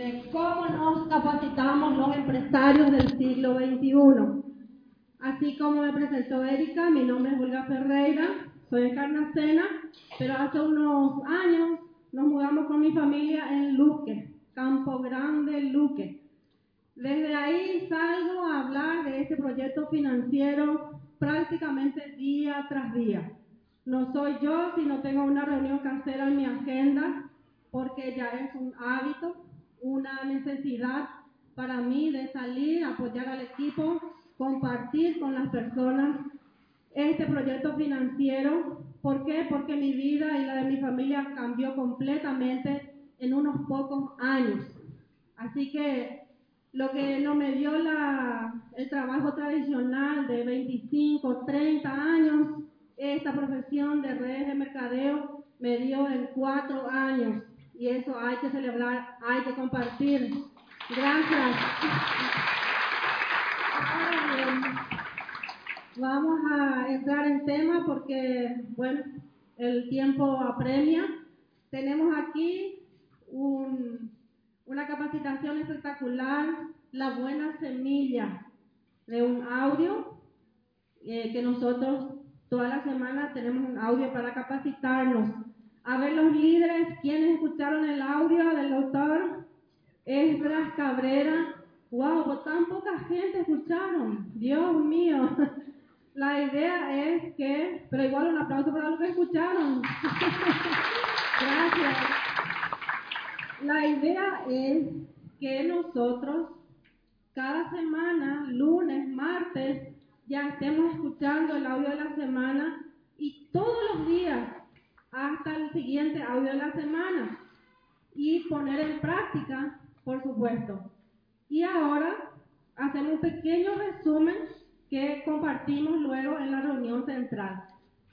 de cómo nos capacitamos los empresarios del siglo XXI. Así como me presentó Erika, mi nombre es Olga Ferreira, soy de Carnacena, pero hace unos años nos mudamos con mi familia en Luque, Campo Grande, Luque. Desde ahí salgo a hablar de este proyecto financiero prácticamente día tras día. No soy yo si no tengo una reunión casera en mi agenda, porque ya es un hábito, una necesidad para mí de salir, apoyar al equipo, compartir con las personas este proyecto financiero. ¿Por qué? Porque mi vida y la de mi familia cambió completamente en unos pocos años. Así que lo que no me dio la, el trabajo tradicional de 25, 30 años, esta profesión de redes de mercadeo me dio en cuatro años y eso hay que celebrar, hay que compartir. Gracias. vamos a entrar en tema porque, bueno, el tiempo apremia. Tenemos aquí un, una capacitación espectacular, la buena semilla de un audio eh, que nosotros toda la semana tenemos un audio para capacitarnos. A ver los líderes, quienes escucharon el audio del doctor Esdras Cabrera. ¡Wow! Tan poca gente escucharon. Dios mío. La idea es que, pero igual un aplauso para los que escucharon. Gracias. La idea es que nosotros cada semana, lunes, martes, ya estemos escuchando el audio de la semana y todos los días hasta el siguiente audio de la semana y poner en práctica, por supuesto. Y ahora hacemos un pequeño resumen que compartimos luego en la reunión central.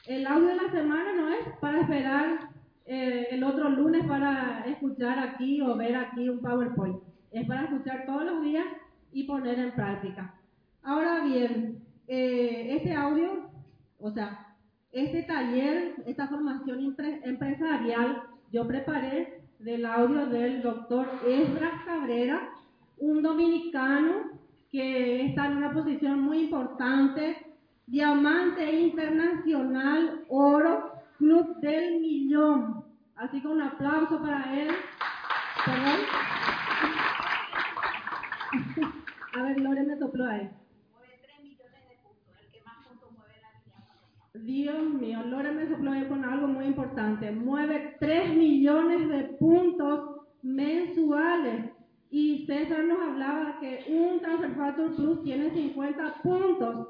El audio de la semana no es para esperar eh, el otro lunes para escuchar aquí o ver aquí un PowerPoint. Es para escuchar todos los días y poner en práctica. Ahora bien, eh, este audio, o sea, este taller, esta formación empresarial, yo preparé del audio del doctor Esdras Cabrera, un dominicano que está en una posición muy importante, diamante internacional, oro, club del millón. Así que un aplauso para él. ¿Perdón? A ver, Lore me sopló ahí. Dios mío, Lore me sopló con algo muy importante. Mueve 3 millones de puntos mensuales. Y César nos hablaba que un Transfer Factor Plus tiene 50 puntos.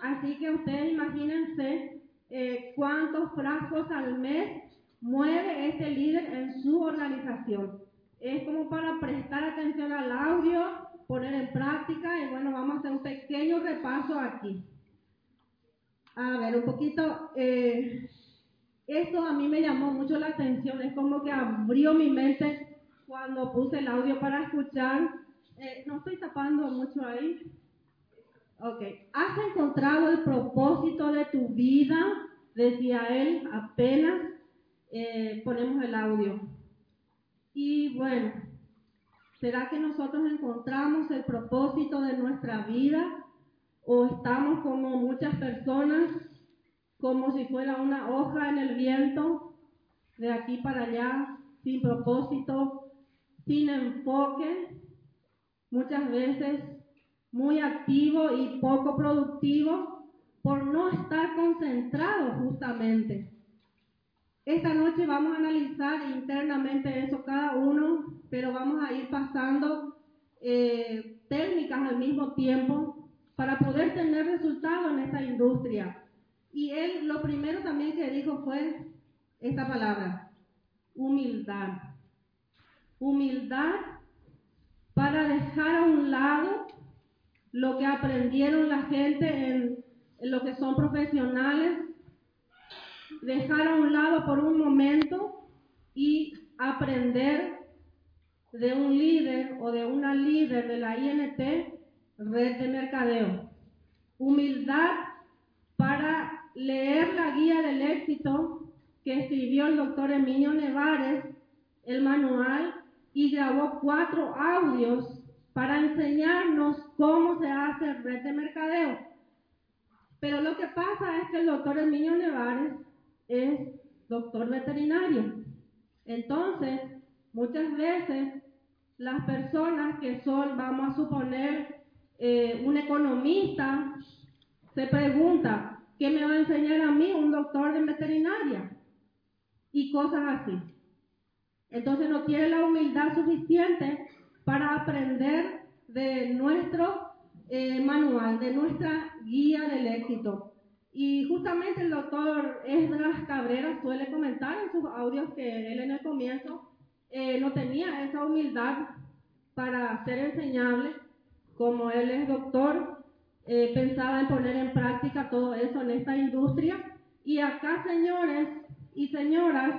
Así que ustedes imagínense eh, cuántos frascos al mes mueve este líder en su organización. Es como para prestar atención al audio, poner en práctica y bueno, vamos a hacer un pequeño repaso aquí. A ver, un poquito, eh, esto a mí me llamó mucho la atención, es como que abrió mi mente cuando puse el audio para escuchar. Eh, no estoy tapando mucho ahí. Ok. ¿Has encontrado el propósito de tu vida? Decía él, apenas eh, ponemos el audio. Y bueno, ¿será que nosotros encontramos el propósito de nuestra vida? ¿O estamos como muchas personas, como si fuera una hoja en el viento, de aquí para allá, sin propósito, sin enfoque, muchas veces muy activo y poco productivo por no estar concentrado justamente. Esta noche vamos a analizar internamente eso cada uno, pero vamos a ir pasando eh, técnicas al mismo tiempo para poder tener resultados en esta industria. Y él lo primero también que dijo fue esta palabra, humildad humildad para dejar a un lado lo que aprendieron la gente en, lo que son profesionales, dejar a un lado por un momento y aprender de un líder o de una líder de la INT, red de mercadeo. Humildad para leer la guía del éxito que escribió el doctor Emilio Nevares, el manual y grabó cuatro audios para enseñarnos cómo se hace red de mercadeo. Pero lo que pasa es que el doctor Emilio Nevares es doctor veterinario. Entonces, muchas veces las personas que son, vamos a suponer, eh, un economista, se pregunta, ¿qué me va a enseñar a mí un doctor de veterinaria? Y cosas así. Entonces no tiene la humildad suficiente para aprender de nuestro eh, manual, de nuestra guía del éxito. Y justamente el doctor Esdras Cabrera suele comentar en sus audios que él en el comienzo eh, no tenía esa humildad para ser enseñable, como él es doctor, eh, pensaba en poner en práctica todo eso en esta industria. Y acá, señores y señoras,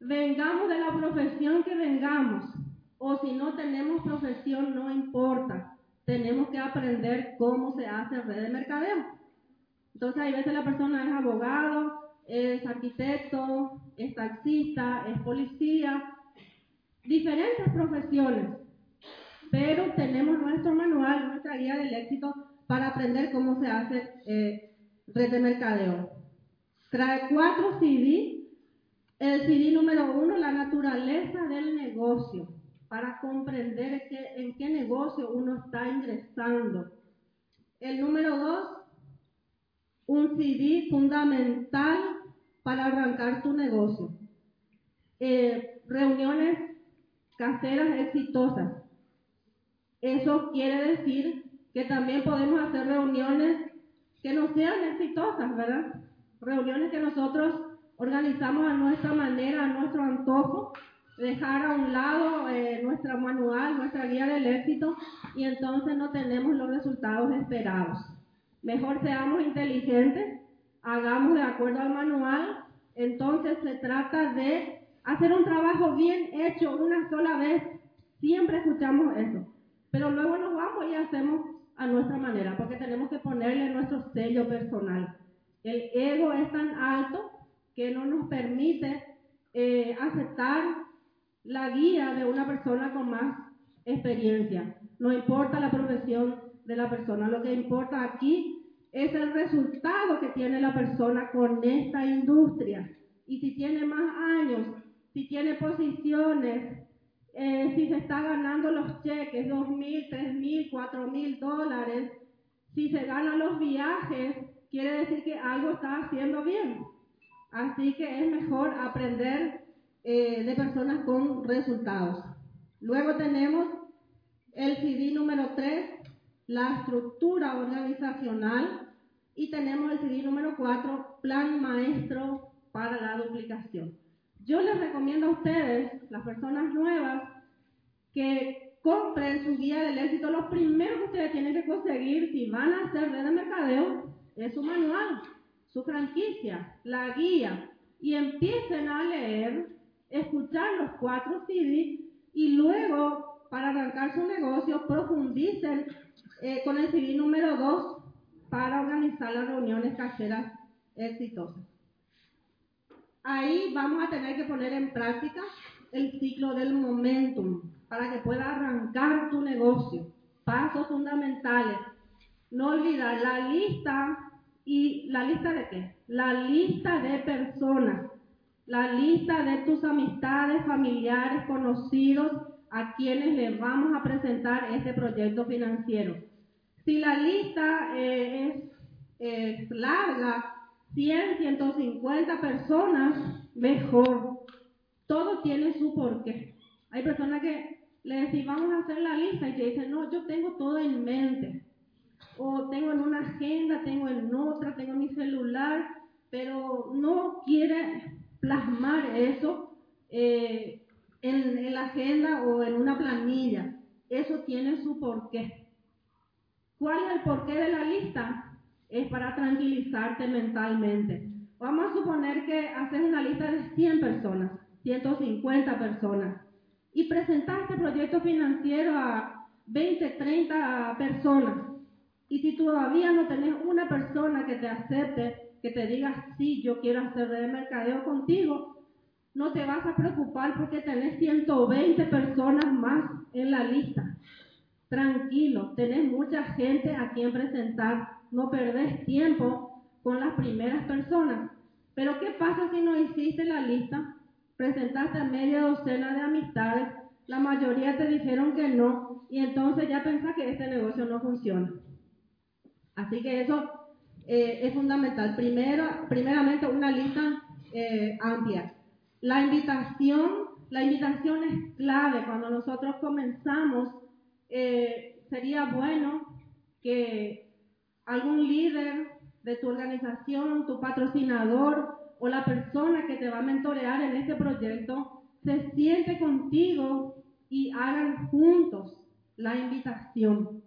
vengamos de la profesión que vengamos, o si no tenemos profesión, no importa. Tenemos que aprender cómo se hace red de mercadeo. Entonces, hay veces la persona es abogado, es arquitecto, es taxista, es policía, diferentes profesiones. Pero tenemos nuestro manual, nuestra guía del éxito para aprender cómo se hace eh, red de mercadeo. Trae cuatro CD el CD número uno, la naturaleza del negocio, para comprender en qué negocio uno está ingresando. El número dos, un CD fundamental para arrancar tu negocio. Eh, reuniones caseras exitosas. Eso quiere decir que también podemos hacer reuniones que no sean exitosas, ¿verdad? Reuniones que nosotros organizamos a nuestra manera, a nuestro antojo, dejar a un lado eh, nuestra manual, nuestra guía del éxito y entonces no tenemos los resultados esperados. Mejor seamos inteligentes, hagamos de acuerdo al manual, entonces se trata de hacer un trabajo bien hecho una sola vez, siempre escuchamos eso, pero luego nos vamos y hacemos a nuestra manera, porque tenemos que ponerle nuestro sello personal. El ego es tan alto que no nos permite eh, aceptar la guía de una persona con más experiencia. No importa la profesión de la persona, lo que importa aquí es el resultado que tiene la persona con esta industria. Y si tiene más años, si tiene posiciones, eh, si se está ganando los cheques, dos mil, tres mil, cuatro mil dólares, si se ganan los viajes, quiere decir que algo está haciendo bien. Así que es mejor aprender eh, de personas con resultados. Luego tenemos el CD número 3, la estructura organizacional. Y tenemos el CD número 4, plan maestro para la duplicación. Yo les recomiendo a ustedes, las personas nuevas, que compren su guía del éxito. Lo primero que ustedes tienen que conseguir si van a hacer red de mercadeo es su manual su franquicia, la guía, y empiecen a leer, escuchar los cuatro CDs y luego, para arrancar su negocio, profundicen eh, con el CD número 2 para organizar las reuniones caseras exitosas. Ahí vamos a tener que poner en práctica el ciclo del momentum para que pueda arrancar tu negocio. Pasos fundamentales. No olvidar la lista ¿Y la lista de qué? La lista de personas, la lista de tus amistades, familiares, conocidos, a quienes les vamos a presentar este proyecto financiero. Si la lista eh, es larga, 100, 150 personas, mejor. Todo tiene su porqué. Hay personas que le decimos, vamos a hacer la lista y te dicen, no, yo tengo todo en mente o tengo en una agenda, tengo en otra, tengo en mi celular, pero no quiere plasmar eso eh, en, en la agenda o en una planilla. Eso tiene su porqué. ¿Cuál es el porqué de la lista? Es para tranquilizarte mentalmente. Vamos a suponer que haces una lista de 100 personas, 150 personas, y presentaste proyecto financiero a 20, 30 personas. Y si todavía no tenés una persona que te acepte, que te diga, sí, yo quiero hacer de mercadeo contigo, no te vas a preocupar porque tenés 120 personas más en la lista. Tranquilo, tenés mucha gente a quien presentar, no perdés tiempo con las primeras personas. Pero ¿qué pasa si no hiciste la lista? Presentaste media docena de amistades, la mayoría te dijeron que no, y entonces ya pensás que este negocio no funciona. Así que eso eh, es fundamental. Primero, primeramente, una lista eh, amplia. La invitación, la invitación es clave. Cuando nosotros comenzamos, eh, sería bueno que algún líder de tu organización, tu patrocinador o la persona que te va a mentorear en este proyecto se siente contigo y hagan juntos la invitación.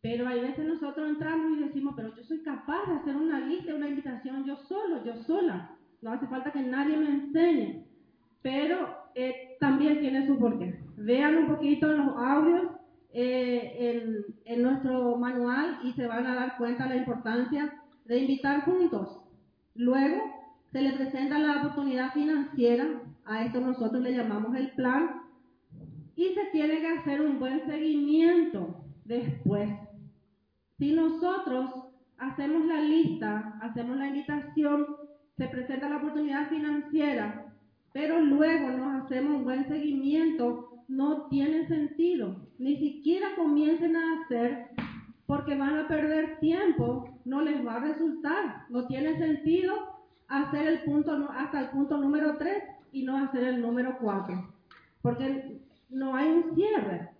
Pero hay veces nosotros entramos y decimos, pero yo soy capaz de hacer una lista, una invitación yo solo, yo sola. No hace falta que nadie me enseñe. Pero eh, también tiene su porqué. Vean un poquito los audios eh, en, nuestro manual y se van a dar cuenta de la importancia de invitar juntos. Luego se le presenta la oportunidad financiera, a esto nosotros le llamamos el plan, y se tiene que hacer un buen seguimiento después. Si nosotros hacemos la lista, hacemos la invitación, se presenta la oportunidad financiera, pero luego nos hacemos un buen seguimiento, no tiene sentido. Ni siquiera comiencen a hacer porque van a perder tiempo, no les va a resultar. No tiene sentido hacer el punto hasta el punto número 3 y no hacer el número 4, porque no hay un cierre.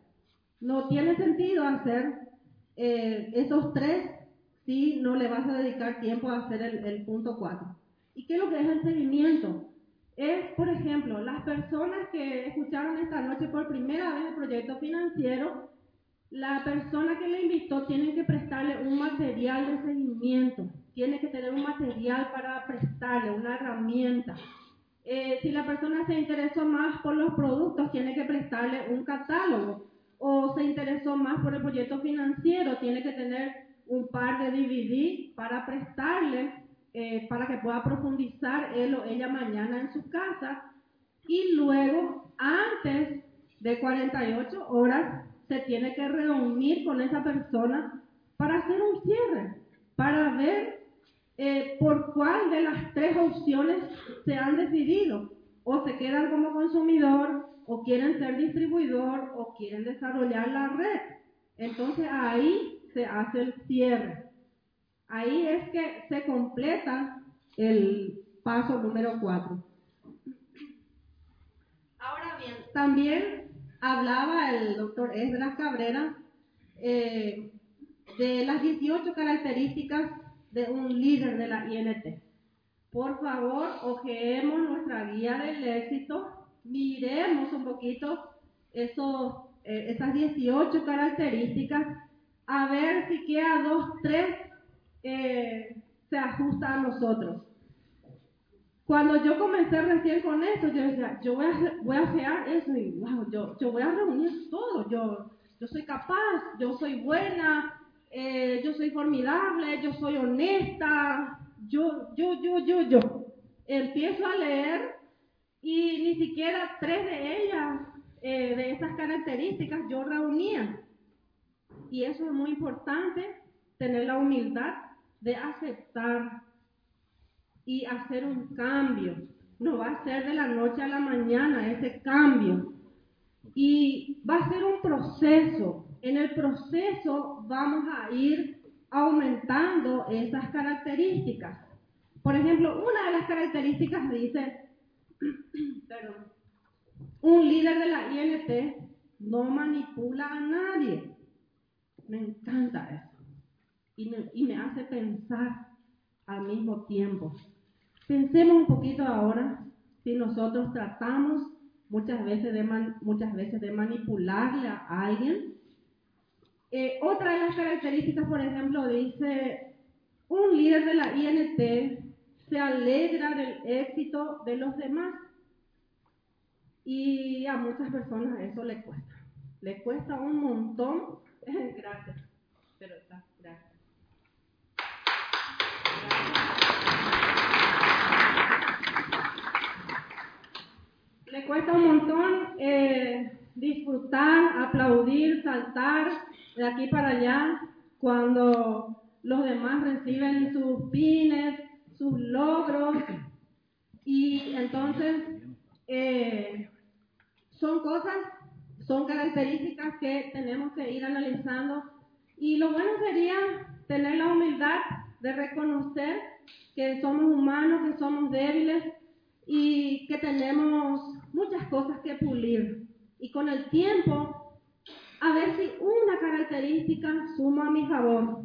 No tiene sentido hacer eh, esos tres si no le vas a dedicar tiempo a hacer el, el punto 4. ¿Y qué es lo que es el seguimiento? Es, por ejemplo, las personas que escucharon esta noche por primera vez el proyecto financiero, la persona que le invitó tiene que prestarle un material de seguimiento, tiene que tener un material para prestarle, una herramienta. Eh, si la persona se interesó más por los productos, tiene que prestarle un catálogo o se interesó más por el proyecto financiero, tiene que tener un par de DVD para prestarle, eh, para que pueda profundizar él o ella mañana en su casa. Y luego, antes de 48 horas, se tiene que reunir con esa persona para hacer un cierre, para ver eh, por cuál de las tres opciones se han decidido. O se quedan como consumidor, o quieren ser distribuidor o quieren desarrollar la red. Entonces ahí se hace el cierre. Ahí es que se completa el paso número 4. Ahora bien, también hablaba el doctor Esdras Cabrera eh, de las 18 características de un líder de la INT. Por favor, ojeemos nuestra guía del éxito miremos un poquito esos, eh, esas 18 características, a ver si queda dos, tres, eh, se ajusta a nosotros. Cuando yo comencé recién con eso, yo decía, yo voy a, voy a hacer eso y wow, yo, yo voy a reunir todo, yo, yo soy capaz, yo soy buena, eh, yo soy formidable, yo soy honesta, yo, yo, yo, yo, yo. Empiezo a leer y ni siquiera tres de ellas, eh, de esas características, yo reunía. Y eso es muy importante, tener la humildad de aceptar y hacer un cambio. No va a ser de la noche a la mañana ese cambio. Y va a ser un proceso. En el proceso vamos a ir aumentando esas características. Por ejemplo, una de las características dice un líder de la INT no manipula a nadie. Me encanta eso. Y me hace pensar al mismo tiempo. Pensemos un poquito ahora si nosotros tratamos muchas veces de, muchas veces de manipularle a alguien. Eh, otra de las características, por ejemplo, dice, un líder de la INT se alegra del éxito de los demás. Y a muchas personas eso le cuesta. Le cuesta un montón. gracias. Pero está, gracias. me cuesta un montón eh, disfrutar, aplaudir, saltar de aquí para allá cuando los demás reciben sus pines, sus logros. Y entonces eh, son cosas, son características que tenemos que ir analizando. Y lo bueno sería tener la humildad de reconocer que somos humanos, que somos débiles y que tenemos muchas cosas que pulir. Y con el tiempo, a ver si una característica suma a mi favor.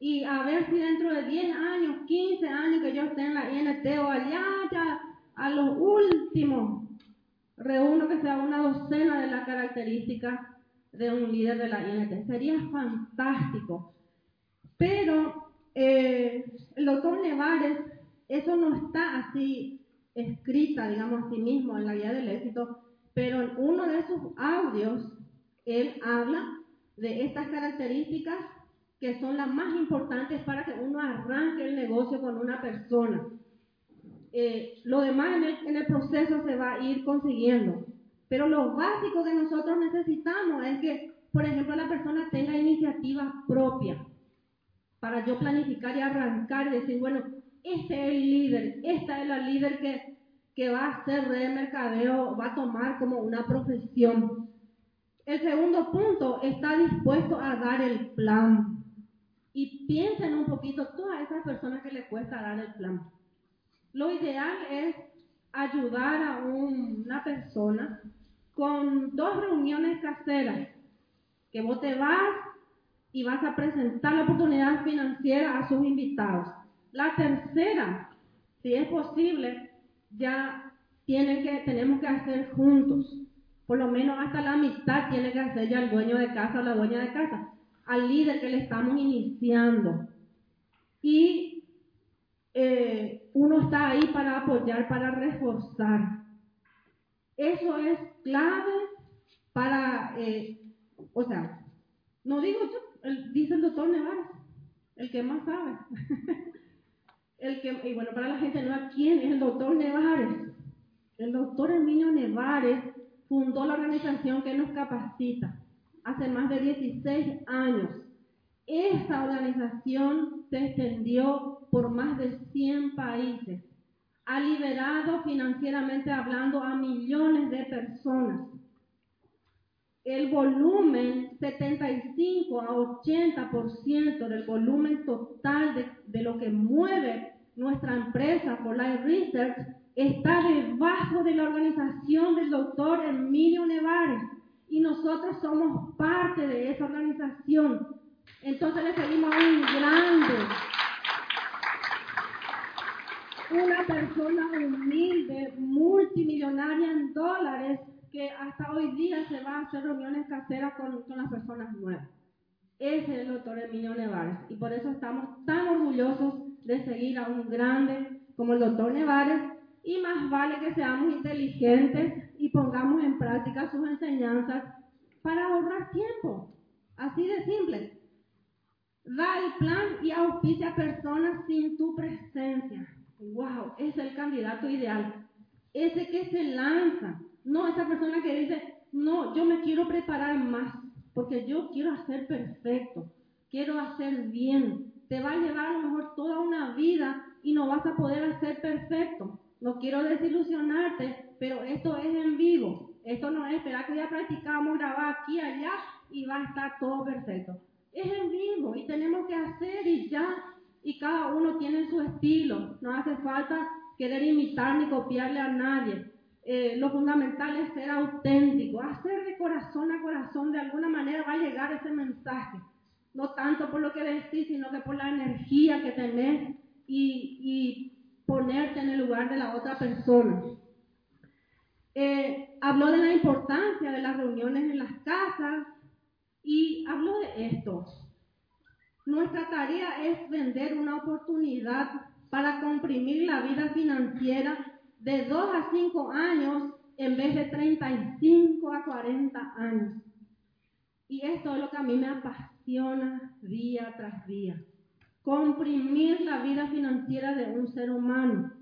Y a ver si dentro de 10 años, 15 años que yo esté en la INT o allá, ya a los últimos, reúno que sea una docena de las características de un líder de la INT. Sería fantástico. Pero eh, el doctor Nevares, eso no está así escrita, digamos, a sí mismo en la guía del éxito, pero en uno de sus audios, él habla de estas características que son las más importantes para que uno arranque el negocio con una persona. Eh, lo demás en el, en el proceso se va a ir consiguiendo. Pero lo básico que nosotros necesitamos es que, por ejemplo, la persona tenga iniciativa propia para yo planificar y arrancar y decir, bueno, este es el líder, esta es la líder que, que va a hacer de mercadeo, va a tomar como una profesión. El segundo punto, está dispuesto a dar el plan. Y piensen un poquito todas esas personas que le cuesta dar el plan. Lo ideal es ayudar a una persona con dos reuniones caseras, que vos te vas y vas a presentar la oportunidad financiera a sus invitados. La tercera, si es posible, ya tiene que, tenemos que hacer juntos. Por lo menos hasta la mitad tiene que hacer ya el dueño de casa o la dueña de casa, al líder que le estamos iniciando. Y eh, uno está ahí para apoyar, para reforzar. Eso es clave para, eh, o sea, no digo yo, dice el doctor Nevares, el que más sabe. el que, y bueno, para la gente no, ¿quién es el doctor Nevares? El doctor Emilio Nevares fundó la organización que nos capacita hace más de 16 años. Esta organización se extendió por más de 100 países. Ha liberado financieramente hablando a millones de personas. El volumen, 75 a 80% del volumen total de, de lo que mueve nuestra empresa, Life Research, está debajo de la organización del doctor Emilio Nevares y nosotros somos parte de esa organización. Entonces le pedimos a un grande, una persona humilde, multimillonaria en dólares, que hasta hoy día se va a hacer reuniones caseras con, con las personas nuevas. Ese es el doctor Emilio Nevares y por eso estamos tan orgullosos de seguir a un grande como el doctor Nevares y más vale que seamos inteligentes y pongamos en práctica sus enseñanzas para ahorrar tiempo. Así de simple. Da el plan y auspicia a personas sin tu presencia. ¡Wow! Es el candidato ideal. Ese que se lanza. No esa persona que dice, no, yo me quiero preparar más porque yo quiero hacer perfecto. Quiero hacer bien te va a llevar a lo mejor toda una vida y no vas a poder hacer perfecto. No quiero desilusionarte, pero esto es en vivo. Esto no es esperar que ya practicamos, grabar aquí, allá y va a estar todo perfecto. Es en vivo y tenemos que hacer y ya. Y cada uno tiene su estilo. No hace falta querer imitar ni copiarle a nadie. Eh, lo fundamental es ser auténtico, hacer de corazón a corazón, de alguna manera va a llegar ese mensaje no tanto por lo que decís, sino que por la energía que tenés y, y ponerte en el lugar de la otra persona. Eh, habló de la importancia de las reuniones en las casas y habló de esto. Nuestra tarea es vender una oportunidad para comprimir la vida financiera de 2 a 5 años en vez de 35 a 40 años. Y esto es lo que a mí me apasiona día tras día. Comprimir la vida financiera de un ser humano.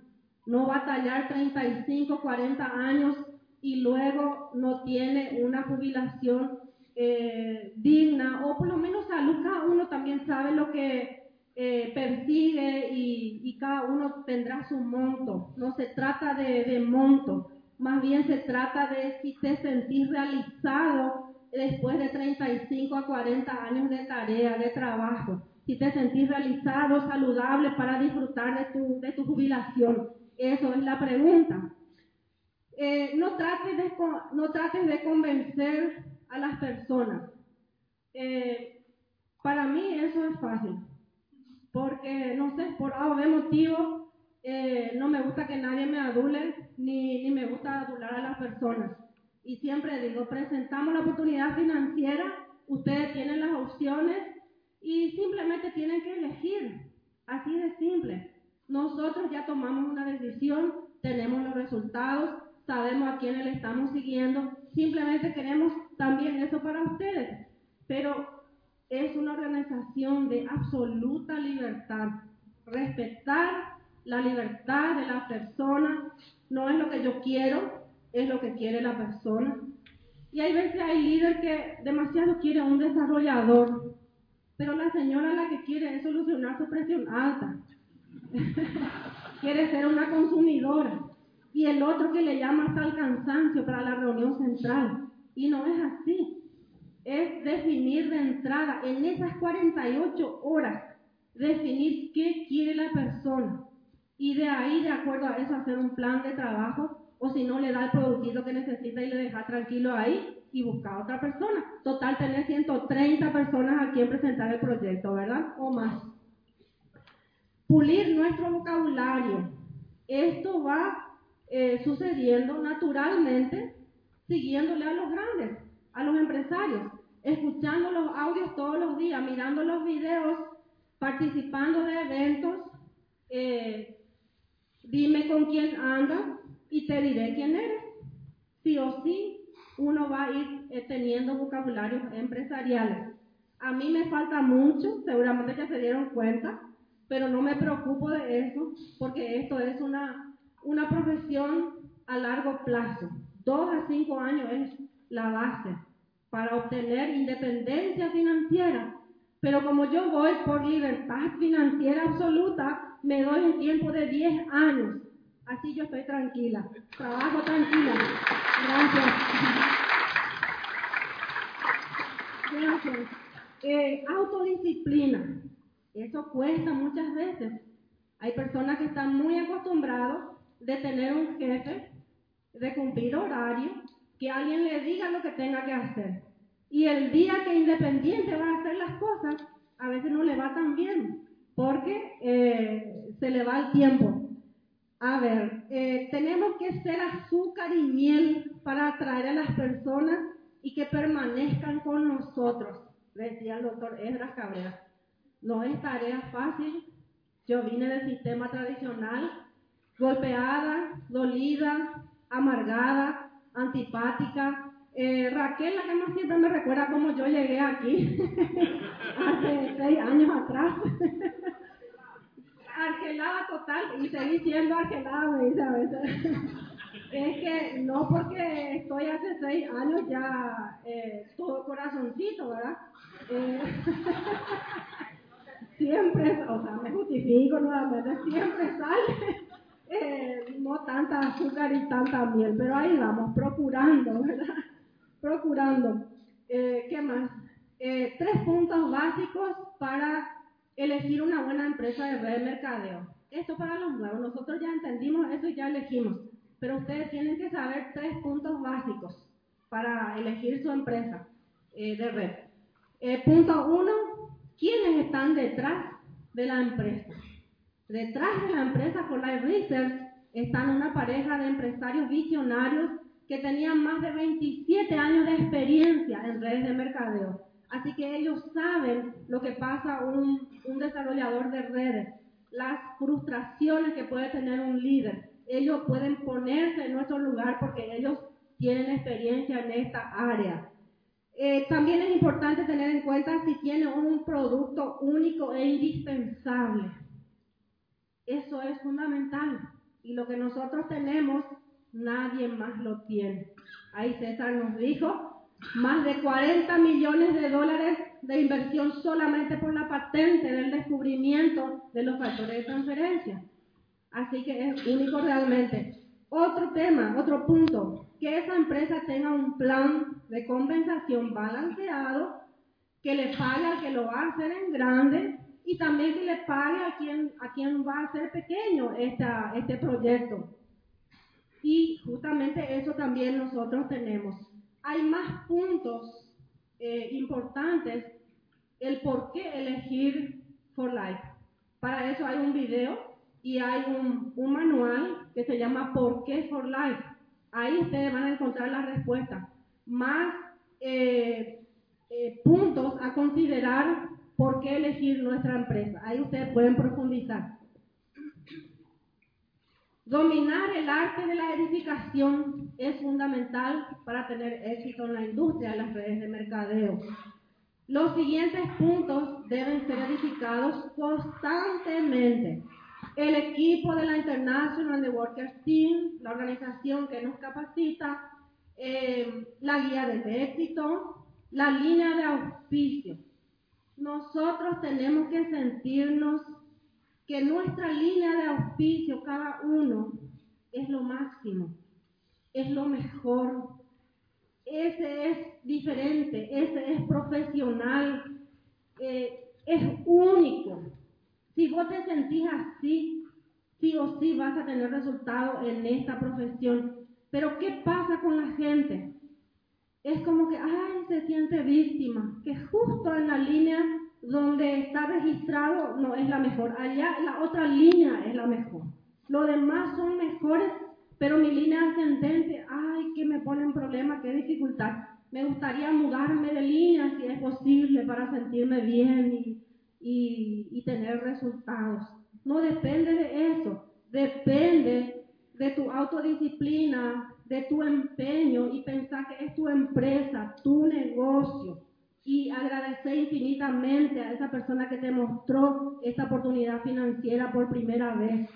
No batallar 35, 40 años y luego no tiene una jubilación eh, digna o por lo menos salud. Cada uno también sabe lo que eh, persigue y, y, cada uno tendrá su monto. No se trata de, de monto, más bien se trata de si te sentís realizado después de 35 a 40 años de tarea, de trabajo. Si te sentís realizado, saludable para disfrutar de tu, de tu jubilación. Eso es la pregunta. Eh, no, trates de, no trates de convencer a las personas. Eh, para mí eso es fácil, porque no sé, por algo de motivo, eh, no me gusta que nadie me adule, ni, ni me gusta adular a las personas. Y siempre digo, presentamos la oportunidad financiera, ustedes tienen las opciones y simplemente tienen que elegir. Así de simple. Nosotros ya tomamos una decisión, tenemos los resultados, sabemos a quiénes le estamos siguiendo, simplemente queremos también eso para ustedes. Pero es una organización de absoluta libertad. Respetar la libertad de la persona no es lo que yo quiero, es lo que quiere la persona. Y hay veces hay líder que demasiado quiere un desarrollador, pero la señora la que quiere es solucionar su presión alta. quiere ser una consumidora. Y el otro que le llama hasta el cansancio para la reunión central. Y no es así. Es definir de entrada en esas 48 horas, definir qué quiere la persona. Y de ahí, de acuerdo a eso, hacer un plan de trabajo o si no le da el producto que necesita y le deja tranquilo ahí y busca a otra persona. Total, tener 130 personas a quien presentar el proyecto, ¿verdad? O más. Pulir nuestro vocabulario. Esto va eh, sucediendo naturalmente siguiéndole a los grandes, a los empresarios, escuchando los audios todos los días, mirando los videos, participando de eventos. Eh, dime con quién andas, y te diré quién eres. Sí o sí, uno va a ir eh, teniendo vocabularios empresariales. A mí me falta mucho, seguramente ya se dieron cuenta, pero no me preocupo de eso porque esto es una, una profesión a largo plazo. Dos a cinco años es la base para obtener independencia financiera. Pero como yo voy por libertad financiera absoluta, me doy un tiempo de 10 años Así yo estoy tranquila. Trabajo tranquila. Gracias. Gracias. Eh, autodisciplina. Eso cuesta muchas veces. Hay personas que están muy acostumbrados de tener un jefe, de cumplir horario, que alguien le diga lo que tenga que hacer. Y el día que independiente va a hacer las cosas, a veces no le va tan bien, porque eh, se le va el tiempo. A ver, eh, tenemos que ser azúcar y miel para atraer a las personas y que permanezcan con nosotros, decía el doctor Esdras Cabrera. No es tarea fácil. Yo vine del sistema tradicional, golpeada, dolida, amargada, antipática. Eh, Raquel, la que más siempre me recuerda cómo yo llegué aquí hace seis años atrás. argelada total y seguí siendo argelada, me dice a veces. es que no porque estoy hace seis años ya eh, todo corazoncito, ¿verdad? Eh, siempre, o sea, me justifico nuevamente, siempre sale eh, no tanta azúcar y tanta miel, pero ahí vamos, procurando, ¿verdad? Procurando. ¿Qué más? tres puntos básicos para elegir una buena empresa de red de mercadeo. Esto para los nuevos, nosotros ya entendimos eso y ya elegimos, pero ustedes tienen que saber tres puntos básicos para elegir su empresa eh, de red. Eh, punto uno, ¿quiénes están detrás de la empresa? Detrás de la empresa Life Research están una pareja de empresarios visionarios que tenían más de 27 años de experiencia en redes de mercadeo Así que ellos saben lo que pasa un, un desarrollador de redes, las frustraciones que puede tener un líder. Ellos pueden ponerse en nuestro lugar porque ellos tienen experiencia en esta área. Eh, también es importante tener en cuenta si tiene un producto único e indispensable. Eso es fundamental. Y lo que nosotros tenemos nadie más lo tiene. Ahí César nos dijo, más de 40 millones de dólares de inversión solamente por la patente del descubrimiento de los factores de transferencia. Así que es único realmente. Otro tema, otro punto, que esa empresa tenga un plan de compensación balanceado, que le pague al que lo va a hacer en grande y también que le pague a quien, a quien va a hacer pequeño este proyecto. Y justamente eso también nosotros tenemos. Hay más puntos eh, importantes el por qué elegir For Life. Para eso hay un video y hay un, manual que se llama ¿Por qué For Life? Ahí ustedes van a encontrar la respuesta. Más eh, eh, puntos a considerar por qué elegir nuestra empresa. Ahí ustedes pueden profundizar. Dominar el arte de la edificación es fundamental para tener éxito en la industria de las redes de mercadeo. Los siguientes puntos deben ser edificados constantemente. El equipo de la International The Workers Team, la organización que nos capacita, eh, la guía de éxito, la línea de auspicio. Nosotros tenemos que sentirnos que nuestra línea de auspicio, cada uno, es lo máximo, es lo mejor, ese es diferente, ese es profesional, eh, es único. Si vos te sentís así, sí o sí vas a tener resultado en esta profesión. Pero ¿qué pasa con la gente? Es como que, ay, se siente víctima, que justo en la línea donde está registrado no es la mejor, allá la otra línea es la mejor. Los demás son mejores pero mi línea ascendente, ay, que me pone en problema, qué dificultad. Me gustaría mudarme de línea si es posible para sentirme bien y, y, y tener resultados. No depende de eso, depende de tu autodisciplina, de tu empeño y pensar que es tu empresa, tu negocio. Y agradecer infinitamente a esa persona que te mostró esta oportunidad financiera por primera vez.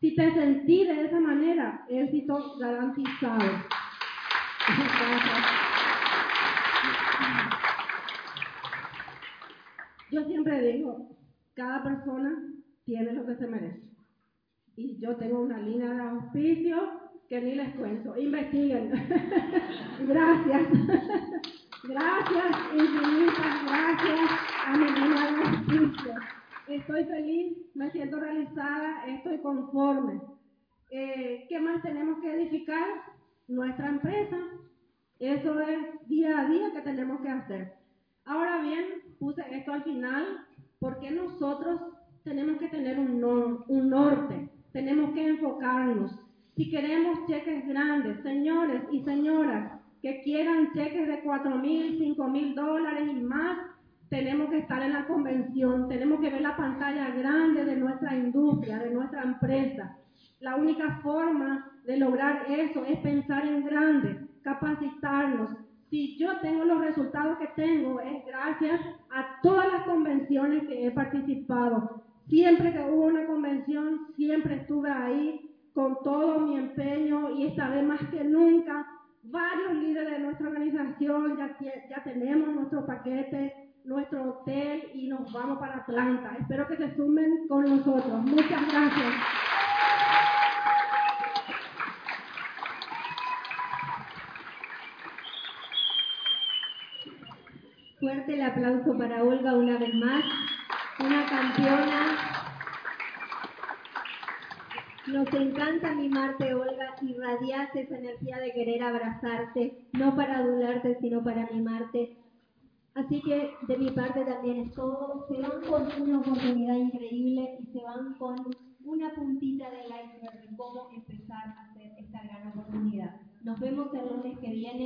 Si te sentí de esa manera, éxito garantizado. Yo siempre digo, cada persona tiene lo que se merece. Y yo tengo una línea de auspicio que ni les cuento. Investiguen. gracias. Gracias, infinitas gracias a mi auspicio estoy feliz, me siento realizada, estoy conforme. Eh, ¿Qué más tenemos que edificar? Nuestra empresa. Eso es día a día que tenemos que hacer. Ahora bien, puse esto al final porque nosotros tenemos que tener un, un norte, tenemos que enfocarnos. Si queremos cheques grandes, señores y señoras que quieran cheques de 4 mil, 5 mil dólares y más, tenemos que estar en la convención, tenemos que ver la pantalla grande de nuestra industria, de nuestra empresa. La única forma de lograr eso es pensar en grande, capacitarnos. Si yo tengo los resultados que tengo es gracias a todas las convenciones que he participado. Siempre que hubo una convención, siempre estuve ahí con todo mi empeño y esta vez más que nunca, varios líderes de nuestra organización ya, tenemos nuestro paquete nuestro hotel y nos vamos para Atlanta. Espero que se sumen con nosotros. Muchas gracias. Fuerte el aplauso para Olga una vez más, una campeona. Nos encanta mimarte, Olga, irradiarte esa energía de querer abrazarte, no para adularte, sino para mimarte. Así que de mi parte también es todo. Se van con una oportunidad increíble y se van con una puntita del iceberg de cómo empezar a hacer esta gran oportunidad. Nos vemos el lunes que viene.